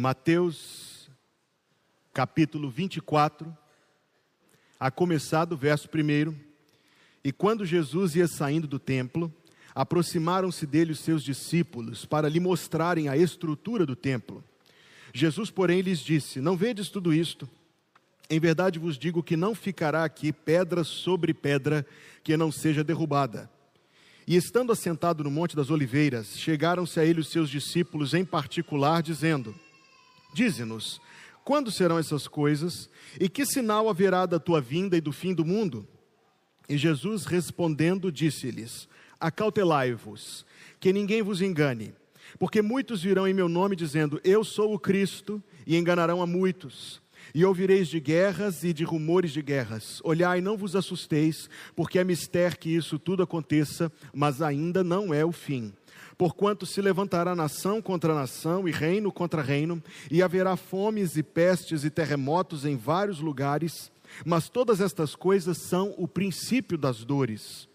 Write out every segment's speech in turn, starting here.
Mateus, capítulo 24, a começar do verso 1. E quando Jesus ia saindo do templo, aproximaram-se dele os seus discípulos para lhe mostrarem a estrutura do templo. Jesus, porém, lhes disse: Não vedes tudo isto? Em verdade vos digo que não ficará aqui pedra sobre pedra que não seja derrubada. E estando assentado no Monte das Oliveiras, chegaram-se a ele os seus discípulos em particular, dizendo: Dize-nos, quando serão essas coisas? E que sinal haverá da tua vinda e do fim do mundo? E Jesus respondendo, disse-lhes: Acautelai-vos, que ninguém vos engane, porque muitos virão em meu nome dizendo: Eu sou o Cristo, e enganarão a muitos. E ouvireis de guerras e de rumores de guerras. Olhai, não vos assusteis, porque é mister que isso tudo aconteça, mas ainda não é o fim. Porquanto se levantará nação contra nação e reino contra reino, e haverá fomes e pestes e terremotos em vários lugares, mas todas estas coisas são o princípio das dores.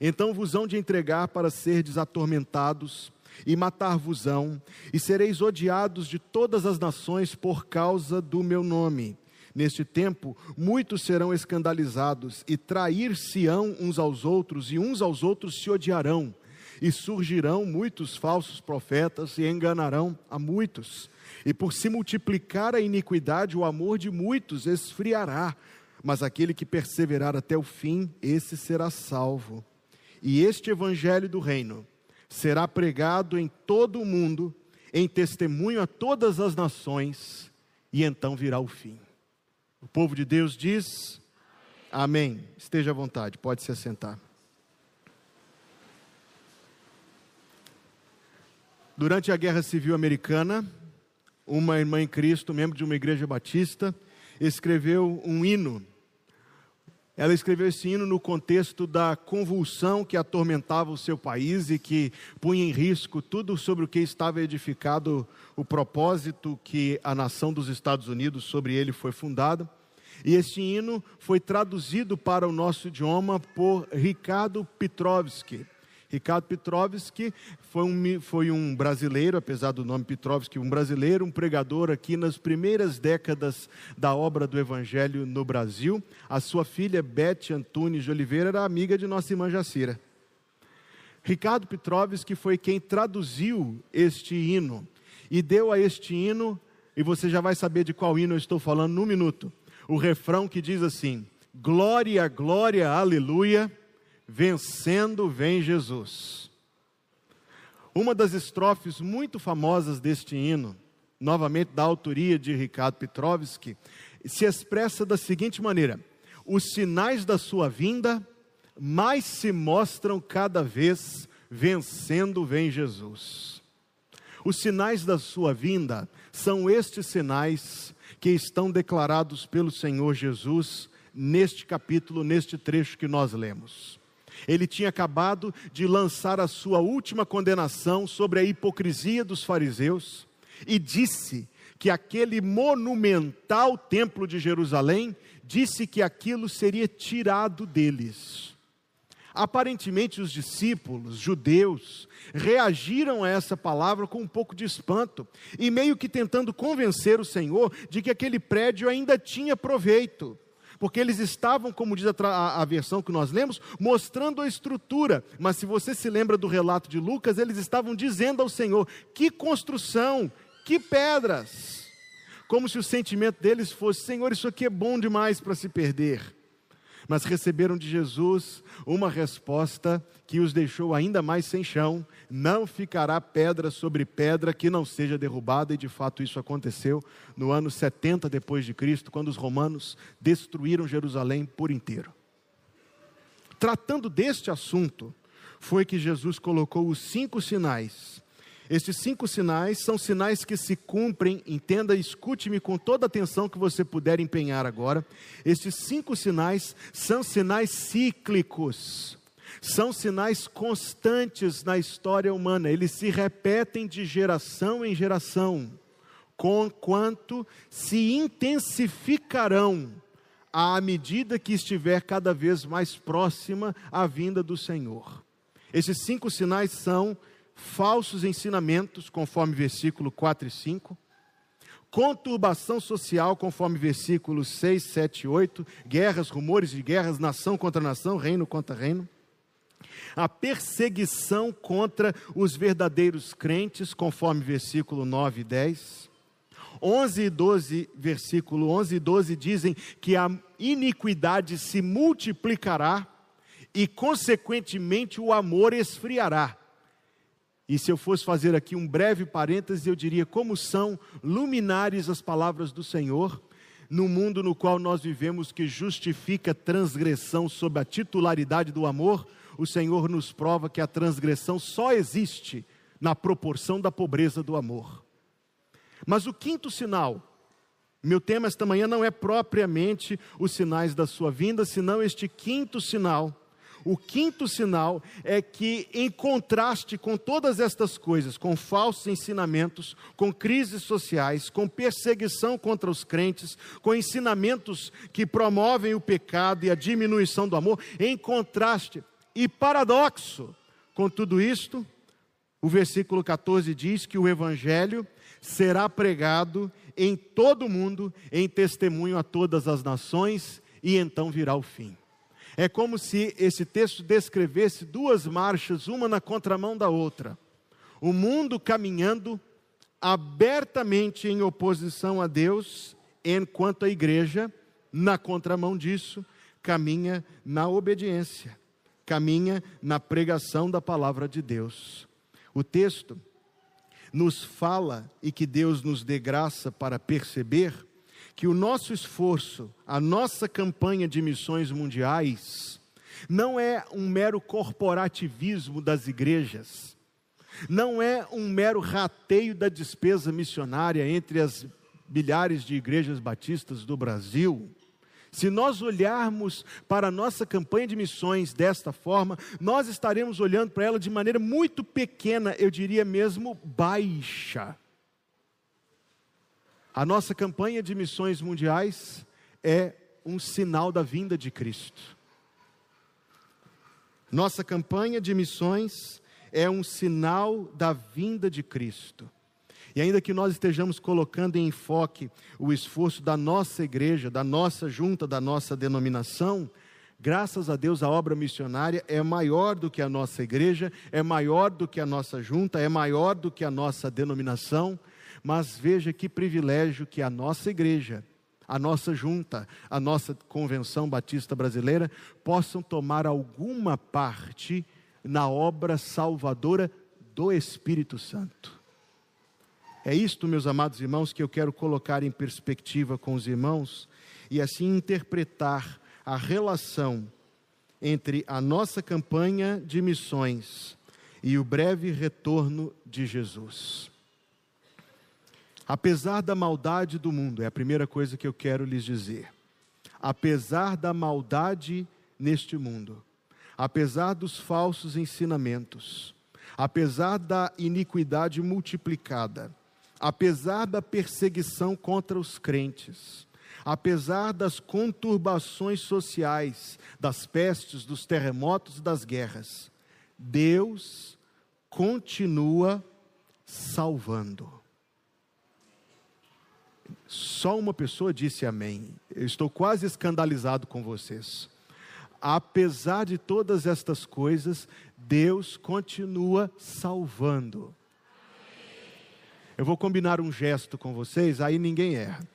Então vos hão de entregar para serdes atormentados, e matar-vos-ão, e sereis odiados de todas as nações por causa do meu nome. Neste tempo, muitos serão escandalizados e trair-se-ão uns aos outros, e uns aos outros se odiarão. E surgirão muitos falsos profetas e enganarão a muitos. E por se multiplicar a iniquidade, o amor de muitos esfriará. Mas aquele que perseverar até o fim, esse será salvo. E este evangelho do reino será pregado em todo o mundo, em testemunho a todas as nações, e então virá o fim. O povo de Deus diz: Amém. Esteja à vontade, pode se assentar. Durante a Guerra Civil Americana, uma irmã em Cristo, membro de uma igreja batista, escreveu um hino ela escreveu esse hino no contexto da convulsão que atormentava o seu país e que punha em risco tudo sobre o que estava edificado o propósito que a nação dos Estados Unidos sobre ele foi fundada. E esse hino foi traduzido para o nosso idioma por Ricardo Petrovski. Ricardo Petrovski foi um, foi um brasileiro, apesar do nome Petrovski, um brasileiro, um pregador aqui nas primeiras décadas da obra do Evangelho no Brasil. A sua filha, Beth Antunes de Oliveira, era amiga de nossa irmã Jacira. Ricardo Petrovski foi quem traduziu este hino e deu a este hino, e você já vai saber de qual hino eu estou falando num minuto, o refrão que diz assim: Glória, glória, aleluia Vencendo vem Jesus. Uma das estrofes muito famosas deste hino, novamente da autoria de Ricardo Petrovski, se expressa da seguinte maneira: os sinais da sua vinda mais se mostram cada vez, vencendo vem Jesus. Os sinais da sua vinda são estes sinais que estão declarados pelo Senhor Jesus neste capítulo, neste trecho que nós lemos. Ele tinha acabado de lançar a sua última condenação sobre a hipocrisia dos fariseus e disse que aquele monumental templo de Jerusalém, disse que aquilo seria tirado deles. Aparentemente, os discípulos judeus reagiram a essa palavra com um pouco de espanto e meio que tentando convencer o Senhor de que aquele prédio ainda tinha proveito porque eles estavam, como diz a, a, versão que nós lemos, mostrando a estrutura. Mas se você se lembra do relato de Lucas, eles estavam dizendo ao Senhor: que construção, que pedras. Como se o sentimento deles fosse: Senhor, isso aqui é bom demais para se perder mas receberam de Jesus uma resposta que os deixou ainda mais sem chão: não ficará pedra sobre pedra que não seja derrubada, e de fato isso aconteceu no ano 70 depois de Cristo, quando os romanos destruíram Jerusalém por inteiro. Tratando deste assunto, foi que Jesus colocou os cinco sinais estes cinco sinais são sinais que se cumprem, entenda, escute-me com toda a atenção que você puder empenhar agora. Estes cinco sinais são sinais cíclicos, são sinais constantes na história humana, eles se repetem de geração em geração, conquanto se intensificarão à medida que estiver cada vez mais próxima a vinda do Senhor. Esses cinco sinais são falsos ensinamentos, conforme versículo 4 e 5, conturbação social, conforme versículos 6, 7 e 8, guerras, rumores de guerras, nação contra nação, reino contra reino. A perseguição contra os verdadeiros crentes, conforme versículo 9 e 10. 11 e 12, versículo 11 e 12 dizem que a iniquidade se multiplicará e, consequentemente, o amor esfriará. E se eu fosse fazer aqui um breve parêntese, eu diria como são luminares as palavras do Senhor no mundo no qual nós vivemos, que justifica transgressão sob a titularidade do amor, o Senhor nos prova que a transgressão só existe na proporção da pobreza do amor. Mas o quinto sinal, meu tema esta manhã não é propriamente os sinais da sua vinda, senão este quinto sinal o quinto sinal é que, em contraste com todas estas coisas, com falsos ensinamentos, com crises sociais, com perseguição contra os crentes, com ensinamentos que promovem o pecado e a diminuição do amor, em contraste e paradoxo com tudo isto, o versículo 14 diz que o Evangelho será pregado em todo o mundo, em testemunho a todas as nações, e então virá o fim. É como se esse texto descrevesse duas marchas, uma na contramão da outra. O mundo caminhando abertamente em oposição a Deus, enquanto a igreja, na contramão disso, caminha na obediência, caminha na pregação da palavra de Deus. O texto nos fala e que Deus nos dê graça para perceber que o nosso esforço, a nossa campanha de missões mundiais, não é um mero corporativismo das igrejas, não é um mero rateio da despesa missionária entre as milhares de igrejas batistas do Brasil. Se nós olharmos para a nossa campanha de missões desta forma, nós estaremos olhando para ela de maneira muito pequena, eu diria mesmo baixa. A nossa campanha de missões mundiais é um sinal da vinda de Cristo. Nossa campanha de missões é um sinal da vinda de Cristo. E ainda que nós estejamos colocando em enfoque o esforço da nossa igreja, da nossa junta, da nossa denominação, graças a Deus a obra missionária é maior do que a nossa igreja, é maior do que a nossa junta, é maior do que a nossa denominação, mas veja que privilégio que a nossa igreja, a nossa junta, a nossa convenção batista brasileira possam tomar alguma parte na obra salvadora do Espírito Santo. É isto, meus amados irmãos, que eu quero colocar em perspectiva com os irmãos e assim interpretar a relação entre a nossa campanha de missões e o breve retorno de Jesus. Apesar da maldade do mundo, é a primeira coisa que eu quero lhes dizer. Apesar da maldade neste mundo, apesar dos falsos ensinamentos, apesar da iniquidade multiplicada, apesar da perseguição contra os crentes, apesar das conturbações sociais, das pestes, dos terremotos e das guerras, Deus continua salvando. Só uma pessoa disse amém. Eu estou quase escandalizado com vocês. Apesar de todas estas coisas, Deus continua salvando. Eu vou combinar um gesto com vocês, aí ninguém erra.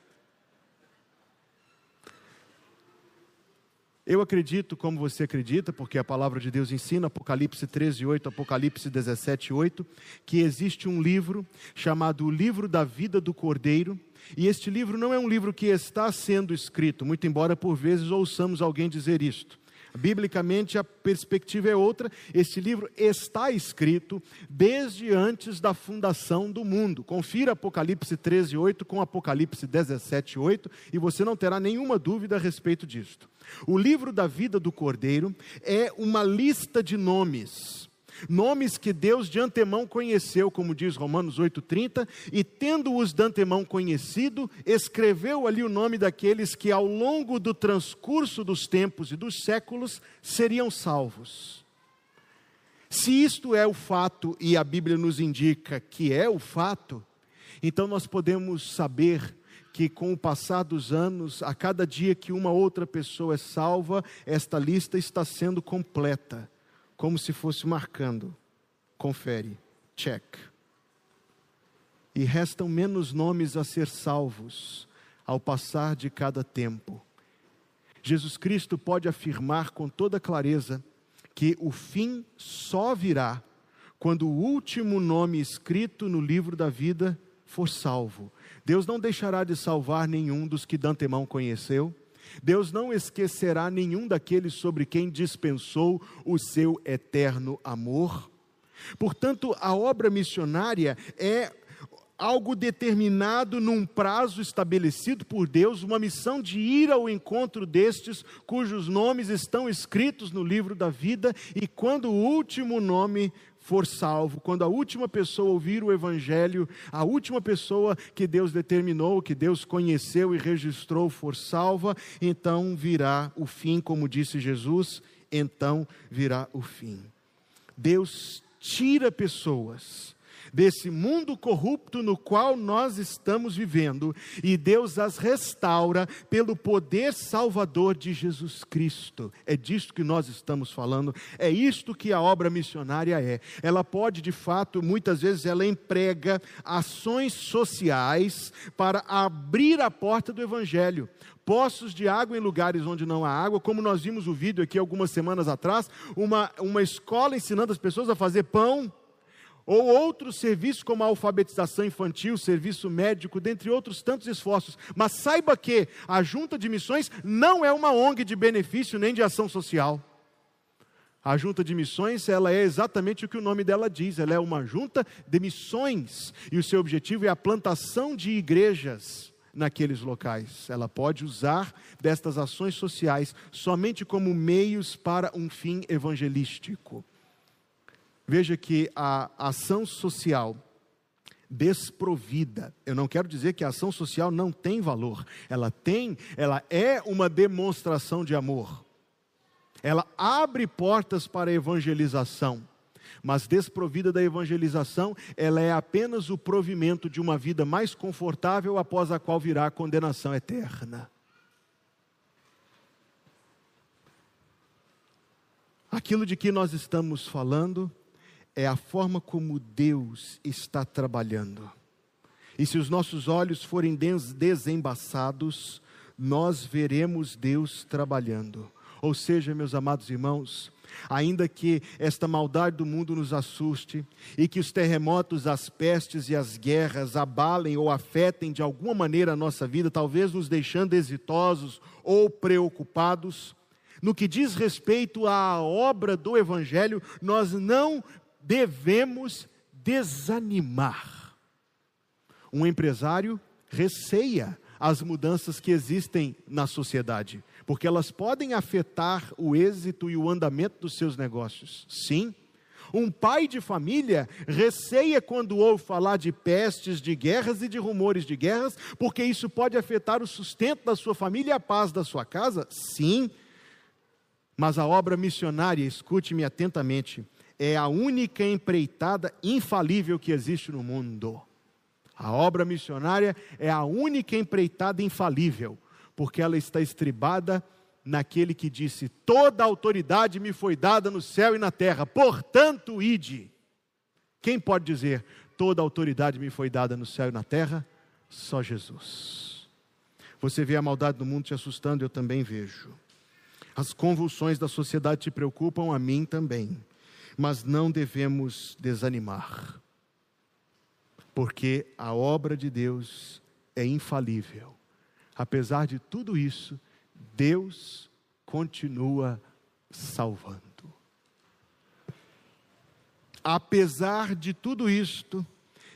Eu acredito como você acredita, porque a palavra de Deus ensina, Apocalipse 13, 8, Apocalipse 17, 8, que existe um livro chamado O Livro da Vida do Cordeiro, e este livro não é um livro que está sendo escrito, muito embora por vezes ouçamos alguém dizer isto. Biblicamente a perspectiva é outra. Este livro está escrito desde antes da fundação do mundo. Confira Apocalipse 13, 8 com Apocalipse 17, 8 e você não terá nenhuma dúvida a respeito disto. O livro da vida do Cordeiro é uma lista de nomes nomes que Deus de antemão conheceu, como diz Romanos 8,30, e tendo-os de antemão conhecido, escreveu ali o nome daqueles que ao longo do transcurso dos tempos e dos séculos seriam salvos. Se isto é o fato, e a Bíblia nos indica que é o fato, Então nós podemos saber que com o passar dos anos, a cada dia que uma outra pessoa é salva, esta lista está sendo completa, como se fosse marcando. Confere, check. E restam menos nomes a ser salvos ao passar de cada tempo. Jesus Cristo pode afirmar com toda clareza que o fim só virá quando o último nome escrito no livro da vida for salvo. Deus não deixará de salvar nenhum dos que de antemão conheceu. Deus não esquecerá nenhum daqueles sobre quem dispensou o seu eterno amor. Portanto, a obra missionária é algo determinado num prazo estabelecido por Deus, uma missão de ir ao encontro destes cujos nomes estão escritos no livro da vida, e quando o último nome for salvo, quando a última pessoa ouvir o Evangelho, a última pessoa que Deus determinou, que Deus conheceu e registrou for salva, então virá o fim, como disse Jesus, então virá o fim. Deus tira pessoas desse mundo corrupto no qual nós estamos vivendo, e Deus as restaura pelo poder salvador de Jesus Cristo. É disto que nós estamos falando, é isto que a obra missionária é. Ela pode, de fato, muitas vezes ela emprega ações sociais para abrir a porta do evangelho poços de água em lugares onde não há água, como nós vimos o vídeo aqui algumas semanas atrás, uma, uma escola ensinando as pessoas a fazer pão ou outros serviços como a alfabetização infantil, serviço médico, dentre outros tantos esforços. Mas saiba que a Junta de Missões não é uma ONG de benefício nem de ação social. A Junta de Missões, ela é exatamente o que o nome dela diz, ela é uma junta de missões, e o seu objetivo é a plantação de igrejas naqueles locais. Ela pode usar destas ações sociais somente como meios para um fim evangelístico. Veja que a ação social desprovida, eu não quero dizer que a ação social não tem valor, ela tem, ela é uma demonstração de amor. Ela abre portas para a evangelização, mas desprovida da evangelização, ela é apenas o provimento de uma vida mais confortável após a qual virá a condenação eterna. Aquilo de que nós estamos falando é a forma como Deus está trabalhando. E se os nossos olhos forem desembaçados, nós veremos Deus trabalhando. Ou seja, meus amados irmãos, ainda que esta maldade do mundo nos assuste e que os terremotos, as pestes e as guerras abalem ou afetem de alguma maneira a nossa vida, talvez nos deixando exitosos ou preocupados, no que diz respeito à obra do Evangelho, nós não devemos desanimar. Um empresário receia as mudanças que existem na sociedade, porque elas podem afetar o êxito e o andamento dos seus negócios. Sim. Um pai de família receia quando ouve falar de pestes, de guerras e de rumores de guerras, porque isso pode afetar o sustento da sua família e a paz da sua casa? Sim. Mas a obra missionária, escute-me atentamente, é a única empreitada infalível que existe no mundo. A obra missionária é a única empreitada infalível, porque ela está estribada naquele que disse: Toda autoridade me foi dada no céu e na terra, portanto, ide. Quem pode dizer: Toda autoridade me foi dada no céu e na terra? Só Jesus. Você vê a maldade do mundo te assustando, eu também vejo. As convulsões da sociedade te preocupam, a mim também mas não devemos desanimar, porque a obra de Deus é infalível. Apesar de tudo isso, Deus continua salvando. Apesar de tudo isto,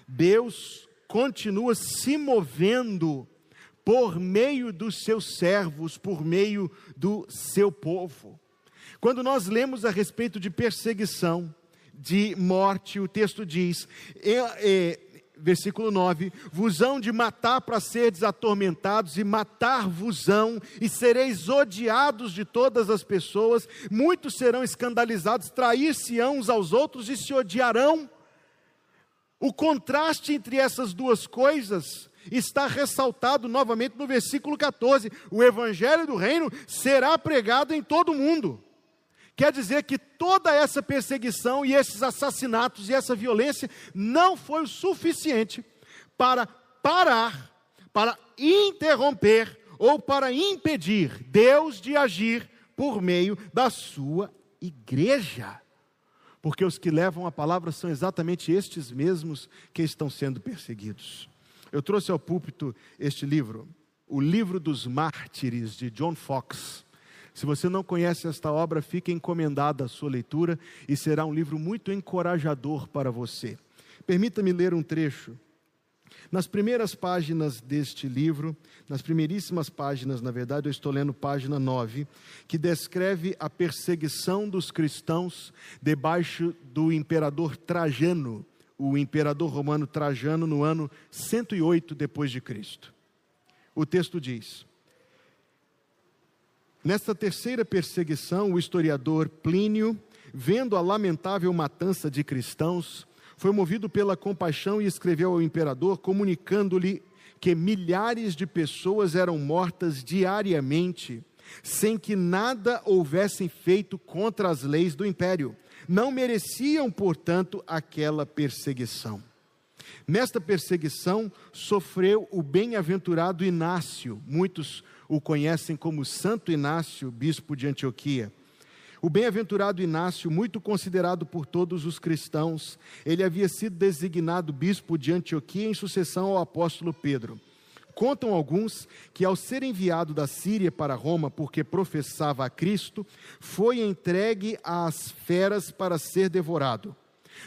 Deus continua se movendo por meio dos seus servos, por meio do seu povo. Quando nós lemos a respeito de perseguição, de morte, o texto diz, é, é, versículo 9: Vos hão de matar para seres atormentados, e matar-vos-ão, e sereis odiados de todas as pessoas, muitos serão escandalizados, trair-se-ão uns aos outros e se odiarão. O contraste entre essas duas coisas está ressaltado novamente no versículo 14: o evangelho do reino será pregado em todo o mundo. Quer dizer que toda essa perseguição e esses assassinatos e essa violência não foi o suficiente para parar, para interromper ou para impedir Deus de agir por meio da sua igreja. Porque os que levam a palavra são exatamente estes mesmos que estão sendo perseguidos. Eu trouxe ao púlpito este livro, O Livro dos Mártires, de John Fox. Se você não conhece esta obra, fique encomendada a sua leitura e será um livro muito encorajador para você. Permita-me ler um trecho. Nas primeiras páginas deste livro, nas primeiríssimas páginas, na verdade, eu estou lendo página 9, que descreve a perseguição dos cristãos debaixo do imperador Trajano, o imperador romano Trajano no ano 108 depois de Cristo. O texto diz: Nesta terceira perseguição, o historiador Plínio, vendo a lamentável matança de cristãos, foi movido pela compaixão e escreveu ao imperador, comunicando-lhe que milhares de pessoas eram mortas diariamente, sem que nada houvessem feito contra as leis do império. Não mereciam, portanto, aquela perseguição. Nesta perseguição sofreu o bem-aventurado Inácio, muitos o conhecem como Santo Inácio, bispo de Antioquia. O bem-aventurado Inácio, muito considerado por todos os cristãos, ele havia sido designado bispo de Antioquia em sucessão ao apóstolo Pedro. Contam alguns que, ao ser enviado da Síria para Roma porque professava a Cristo, foi entregue às feras para ser devorado.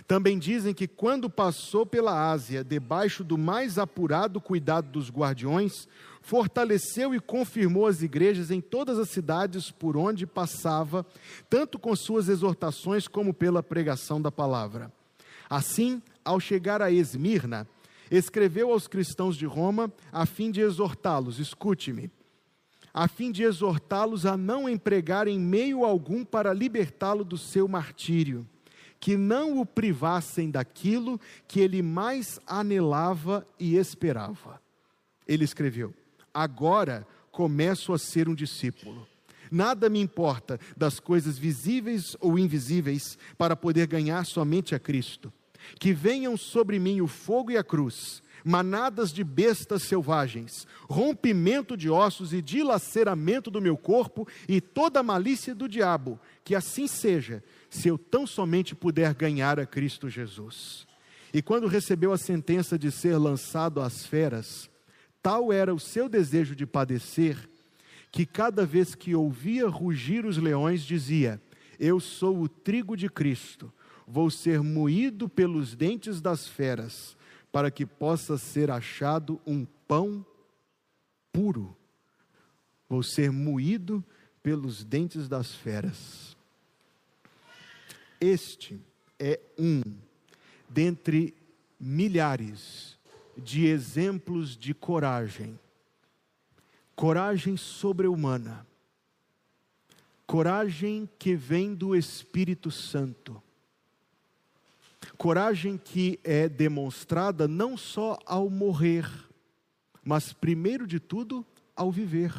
Também dizem que, quando passou pela Ásia, debaixo do mais apurado cuidado dos guardiões, fortaleceu e confirmou as igrejas em todas as cidades por onde passava, tanto com suas exortações como pela pregação da palavra. Assim, ao chegar a Esmirna, escreveu aos cristãos de Roma a fim de exortá-los, escute-me, a fim de exortá-los a não empregarem meio algum para libertá-lo do seu martírio, que não o privassem daquilo que ele mais anelava e esperava. Ele escreveu: agora começo a ser um discípulo. Nada me importa das coisas visíveis ou invisíveis para poder ganhar somente a Cristo. Que venham sobre mim o fogo e a cruz, manadas de bestas selvagens, rompimento de ossos e dilaceramento do meu corpo e toda a malícia do diabo, que assim seja, se eu tão somente puder ganhar a Cristo Jesus. E quando recebeu a sentença de ser lançado às feras, Tal era o seu desejo de padecer, que cada vez que ouvia rugir os leões, dizia: Eu sou o trigo de Cristo, vou ser moído pelos dentes das feras, para que possa ser achado um pão puro. Vou ser moído pelos dentes das feras. Este é um dentre milhares de exemplos de coragem, coragem sobre-humana, coragem que vem do Espírito Santo, coragem que é demonstrada não só ao morrer, mas primeiro de tudo ao viver.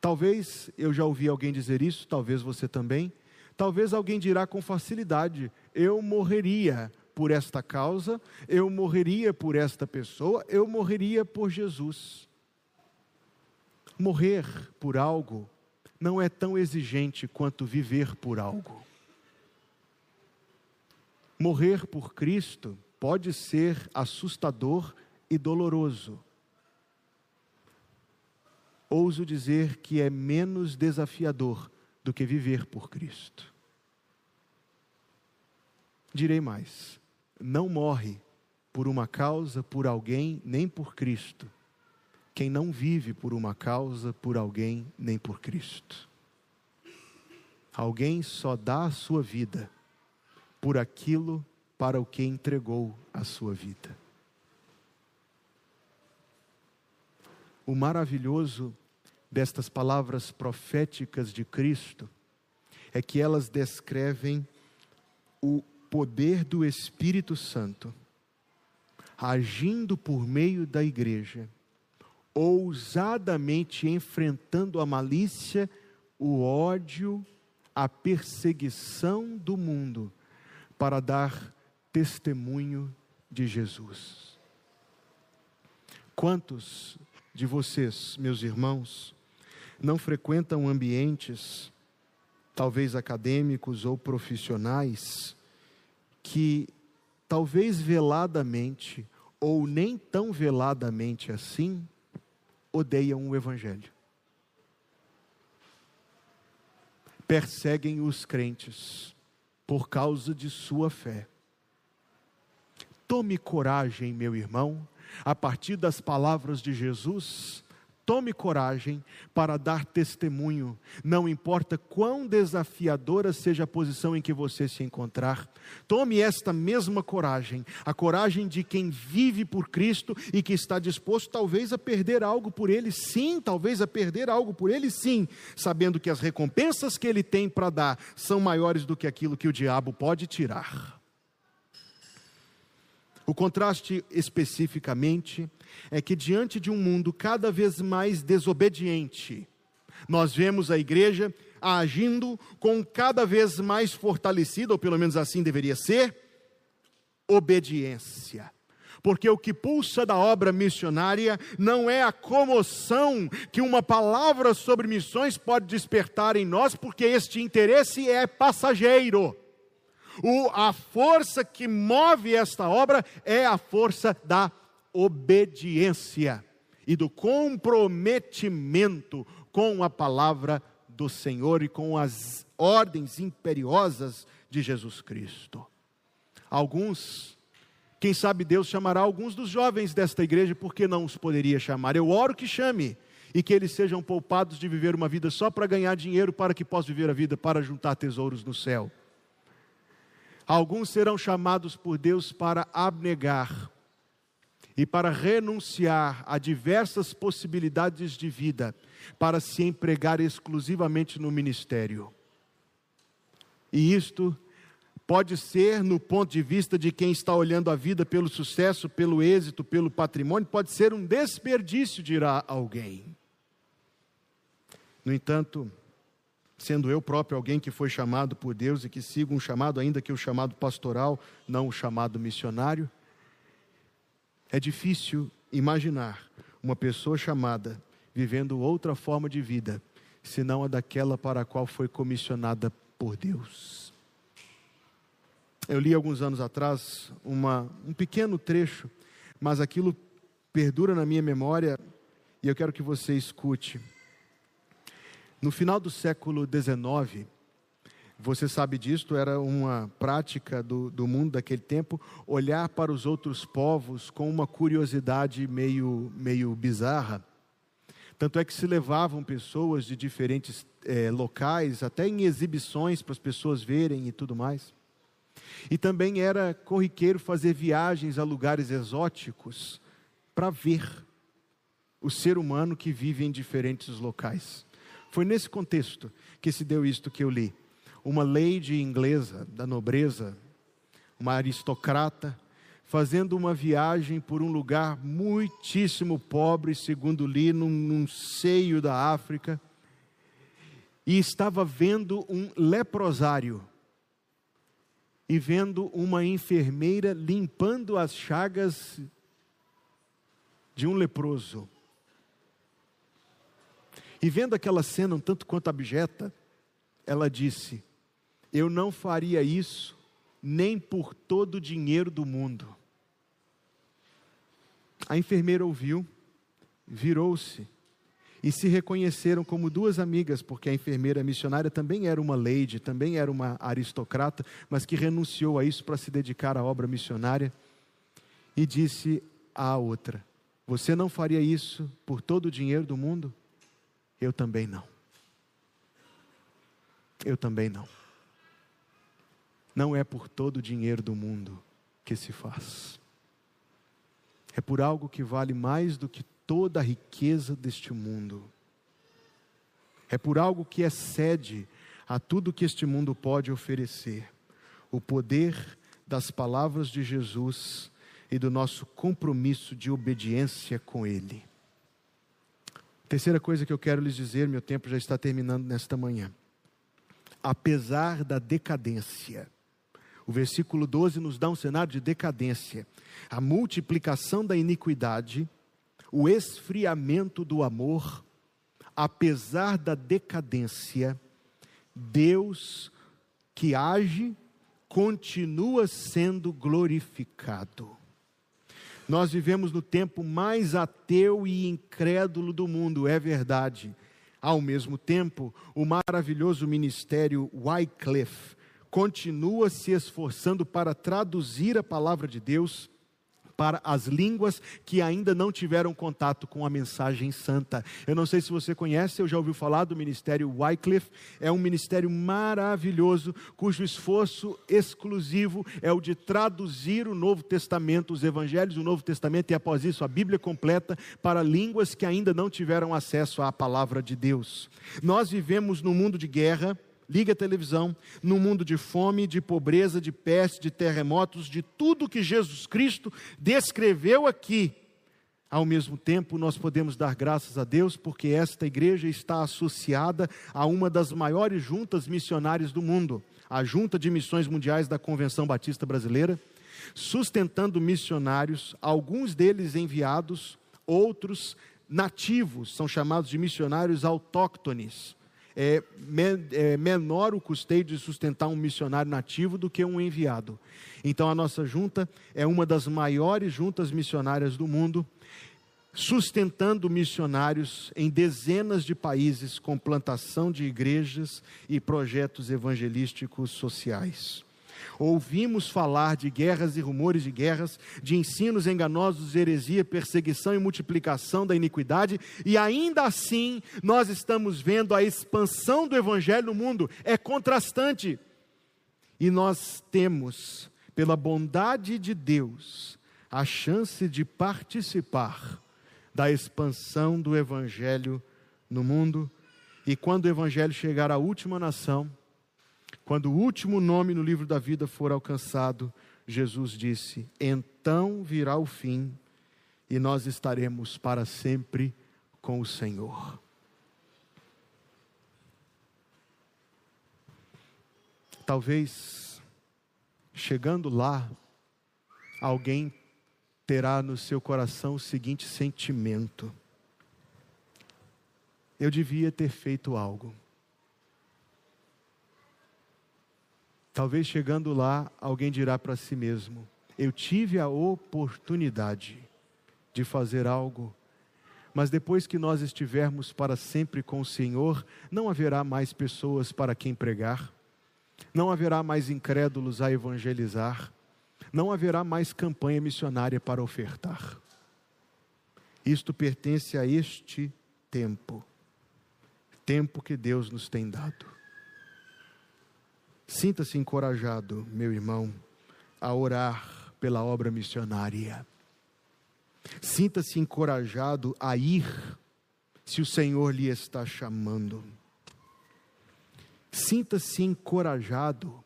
Talvez eu já ouvi alguém dizer isso, talvez você também. Talvez alguém dirá com facilidade: eu morreria por esta causa, eu morreria por esta pessoa, eu morreria por Jesus. Morrer por algo não é tão exigente quanto viver por algo. Morrer por Cristo pode ser assustador e doloroso. Ouso dizer que é menos desafiador do que viver por Cristo. Direi mais: não morre por uma causa, por alguém, nem por Cristo. Quem não vive por uma causa, por alguém, nem por Cristo. Alguém só dá a sua vida por aquilo para o que entregou a sua vida. O maravilhoso destas palavras proféticas de Cristo é que elas descrevem o poder do Espírito Santo, agindo por meio da igreja, ousadamente enfrentando a malícia, o ódio, a perseguição do mundo, para dar testemunho de Jesus. Quantos de vocês, meus irmãos, não frequentam ambientes, talvez acadêmicos ou profissionais, que talvez veladamente ou nem tão veladamente assim odeiam o Evangelho. Perseguem os crentes por causa de sua fé. Tome coragem, meu irmão, a partir das palavras de Jesus, tome coragem para dar testemunho, não importa quão desafiadora seja a posição em que você se encontrar. Tome esta mesma coragem, a coragem de quem vive por Cristo e que está disposto talvez a perder algo por Ele, sim, talvez a perder algo por Ele, sim, sabendo que as recompensas que Ele tem para dar são maiores do que aquilo que o diabo pode tirar. O contraste especificamente é que, diante de um mundo cada vez mais desobediente, nós vemos a igreja agindo com cada vez mais fortalecida, ou pelo menos assim deveria ser, obediência. Porque o que pulsa da obra missionária não é a comoção que uma palavra sobre missões pode despertar em nós, porque este interesse é passageiro. O, a força que move esta obra é a força da obediência e do comprometimento com a palavra do Senhor e com as ordens imperiosas de Jesus Cristo. Alguns, quem sabe Deus chamará alguns dos jovens desta igreja, porque não os poderia chamar? Eu oro que chame e que eles sejam poupados de viver uma vida só para ganhar dinheiro, para que possa viver a vida para juntar tesouros no céu. Alguns serão chamados por Deus para abnegar e para renunciar a diversas possibilidades de vida para se empregar exclusivamente no ministério. E isto pode ser, no ponto de vista de quem está olhando a vida pelo sucesso, pelo êxito, pelo patrimônio, pode ser um desperdício, dirá alguém. No entanto, sendo eu próprio alguém que foi chamado por Deus e que sigo um chamado, ainda que o chamado pastoral, não o chamado missionário, é difícil imaginar uma pessoa chamada vivendo outra forma de vida, senão a daquela para a qual foi comissionada por Deus. Eu li alguns anos atrás uma, um pequeno trecho, mas aquilo perdura na minha memória e eu quero que você escute. No final do século XIX, você sabe disto, era uma prática do, do mundo daquele tempo, olhar para os outros povos com uma curiosidade meio, meio bizarra. Tanto é que se levavam pessoas de diferentes é, locais, até em exibições para as pessoas verem e tudo mais. E também era corriqueiro fazer viagens a lugares exóticos para ver o ser humano que vive em diferentes locais. Foi nesse contexto que se deu isto que eu li. Uma lady inglesa da nobreza, uma aristocrata, fazendo uma viagem por um lugar muitíssimo pobre, segundo li, num, num seio da África, e estava vendo um leprosário e vendo uma enfermeira limpando as chagas de um leproso. E vendo aquela cena um tanto quanto abjeta, ela disse: Eu não faria isso nem por todo o dinheiro do mundo. A enfermeira ouviu, virou-se e se reconheceram como duas amigas, porque a enfermeira missionária também era uma lady, também era uma aristocrata, mas que renunciou a isso para se dedicar à obra missionária. E disse à outra: Você não faria isso por todo o dinheiro do mundo? Eu também não. Eu também não. Não é por todo o dinheiro do mundo que se faz. É por algo que vale mais do que toda a riqueza deste mundo. É por algo que excede a tudo que este mundo pode oferecer. O poder das palavras de Jesus e do nosso compromisso de obediência com Ele. Terceira coisa que eu quero lhes dizer, meu tempo já está terminando nesta manhã. Apesar da decadência, o versículo 12 nos dá um cenário de decadência, a multiplicação da iniquidade, o esfriamento do amor, apesar da decadência, Deus que age continua sendo glorificado. Nós vivemos no tempo mais ateu e incrédulo do mundo, é verdade. Ao mesmo tempo, o maravilhoso ministério Wycliffe continua se esforçando para traduzir a palavra de Deus para as línguas que ainda não tiveram contato com a mensagem santa. Eu não sei se você conhece, eu já ouviu falar do ministério Wycliffe, é um ministério maravilhoso, cujo esforço exclusivo é o de traduzir o Novo Testamento, os evangelhos do Novo Testamento e após isso a Bíblia completa para línguas que ainda não tiveram acesso à palavra de Deus. Nós vivemos num mundo de guerra, ligue a televisão, num mundo de fome, de pobreza, de peste, de terremotos, de tudo que Jesus Cristo descreveu aqui. Ao mesmo tempo, nós podemos dar graças a Deus porque esta igreja está associada a uma das maiores juntas missionárias do mundo, a Junta de Missões Mundiais da Convenção Batista Brasileira, sustentando missionários, alguns deles enviados, outros nativos, são chamados de missionários autóctones é, é menor o custeio de sustentar um missionário nativo do que um enviado. Então a nossa junta é uma das maiores juntas missionárias do mundo, sustentando missionários em dezenas de países com plantação de igrejas e projetos evangelísticos sociais. Ouvimos falar de guerras e rumores de guerras, de ensinos enganosos, heresia, perseguição e multiplicação da iniquidade, e ainda assim nós estamos vendo a expansão do evangelho no mundo. É contrastante. E nós temos, pela bondade de Deus, a chance de participar da expansão do evangelho no mundo. E quando o evangelho chegar à última nação, quando o último nome no livro da vida for alcançado, Jesus disse: Então virá o fim e nós estaremos para sempre com o Senhor. Talvez, chegando lá, alguém terá no seu coração o seguinte sentimento: eu devia ter feito algo. Talvez chegando lá, alguém dirá para si mesmo: Eu tive a oportunidade de fazer algo, mas depois que nós estivermos para sempre com o Senhor, não haverá mais pessoas para quem pregar, não haverá mais incrédulos a evangelizar, não haverá mais campanha missionária para ofertar. Isto pertence a este tempo, tempo que Deus nos tem dado. Sinta-se encorajado, meu irmão, a orar pela obra missionária. Sinta-se encorajado a ir, se o Senhor lhe está chamando. Sinta-se encorajado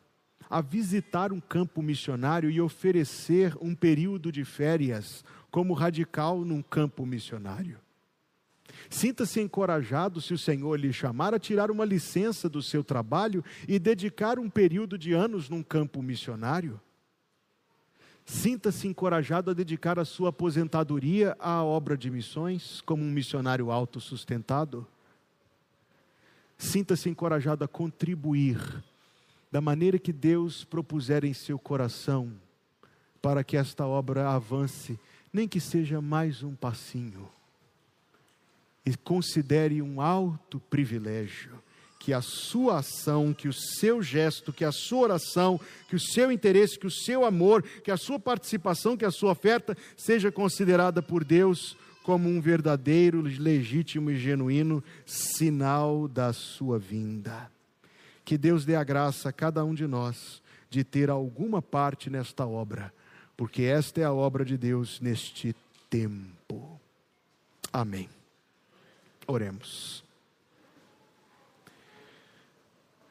a visitar um campo missionário e oferecer um período de férias como radical num campo missionário. Sinta-se encorajado se o Senhor lhe chamar a tirar uma licença do seu trabalho e dedicar um período de anos num campo missionário. Sinta-se encorajado a dedicar a sua aposentadoria à obra de missões, como um missionário autossustentado. Sinta-se encorajado a contribuir da maneira que Deus propuser em seu coração, para que esta obra avance, nem que seja mais um passinho e considere um alto privilégio que a sua ação, que o seu gesto, que a sua oração, que o seu interesse, que o seu amor, que a sua participação, que a sua oferta seja considerada por Deus como um verdadeiro, legítimo e genuíno sinal da sua vinda. Que Deus dê a graça a cada um de nós de ter alguma parte nesta obra, porque esta é a obra de Deus neste tempo. Amém. Oremos.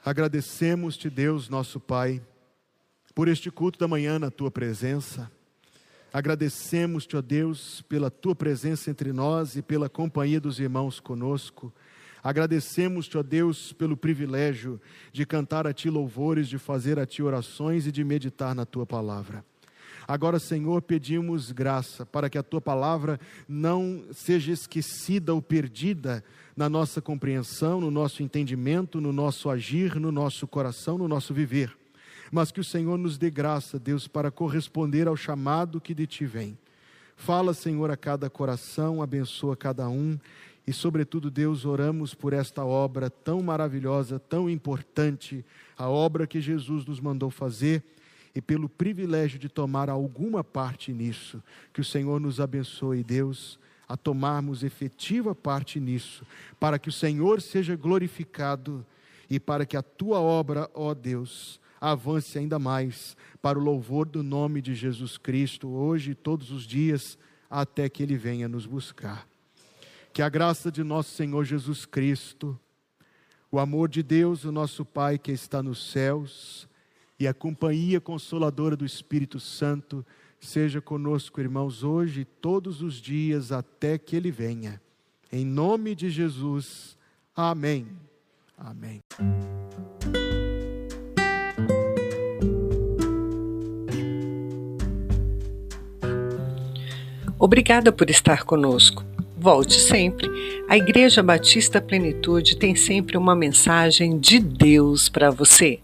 Agradecemos-te, Deus, nosso Pai, por este culto da manhã na tua presença. Agradecemos-te, ó Deus, pela tua presença entre nós e pela companhia dos irmãos conosco. Agradecemos-te, ó Deus, pelo privilégio de cantar a ti louvores, de fazer a ti orações e de meditar na tua palavra. Agora, Senhor, pedimos graça para que a tua palavra não seja esquecida ou perdida na nossa compreensão, no nosso entendimento, no nosso agir, no nosso coração, no nosso viver. Mas que o Senhor nos dê graça, Deus, para corresponder ao chamado que de ti vem. Fala, Senhor, a cada coração, abençoa cada um. E, sobretudo, Deus, oramos por esta obra tão maravilhosa, tão importante, a obra que Jesus nos mandou fazer e pelo privilégio de tomar alguma parte nisso. Que o Senhor nos abençoe, Deus, a tomarmos efetiva parte nisso, para que o Senhor seja glorificado e para que a tua obra, ó Deus, avance ainda mais para o louvor do nome de Jesus Cristo, hoje e todos os dias, até que Ele venha nos buscar. Que a graça de nosso Senhor Jesus Cristo, o amor de Deus, o nosso Pai que está nos céus, e a companhia consoladora do Espírito Santo seja conosco, irmãos, hoje e todos os dias até que Ele venha. Em nome de Jesus. Amém. Amém. Obrigada por estar conosco. Volte sempre. A Igreja Batista Plenitude tem sempre uma mensagem de Deus para você.